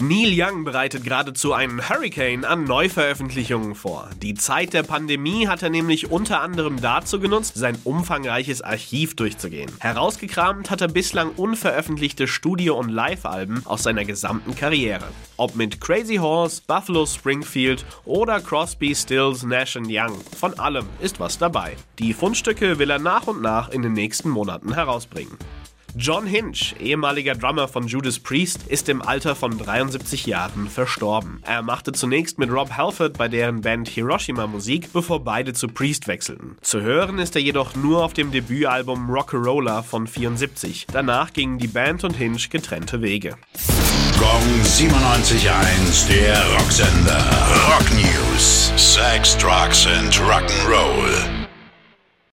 Neil Young bereitet geradezu einen Hurricane an Neuveröffentlichungen vor. Die Zeit der Pandemie hat er nämlich unter anderem dazu genutzt, sein umfangreiches Archiv durchzugehen. Herausgekramt hat er bislang unveröffentlichte Studio- und Live-Alben aus seiner gesamten Karriere. Ob mit Crazy Horse, Buffalo Springfield oder Crosby, Stills, Nash Young. Von allem ist was dabei. Die Fundstücke will er nach und nach in den nächsten Monaten herausbringen. John Hinch, ehemaliger Drummer von Judas Priest, ist im Alter von 73 Jahren verstorben. Er machte zunächst mit Rob Halford bei deren Band Hiroshima Musik, bevor beide zu Priest wechselten. Zu hören ist er jedoch nur auf dem Debütalbum Rock'n'Roller von 74. Danach gingen die Band und Hinch getrennte Wege. Gong 97.1, der Rocksender. Rock News. Sex, Drugs and Rock'n'Roll.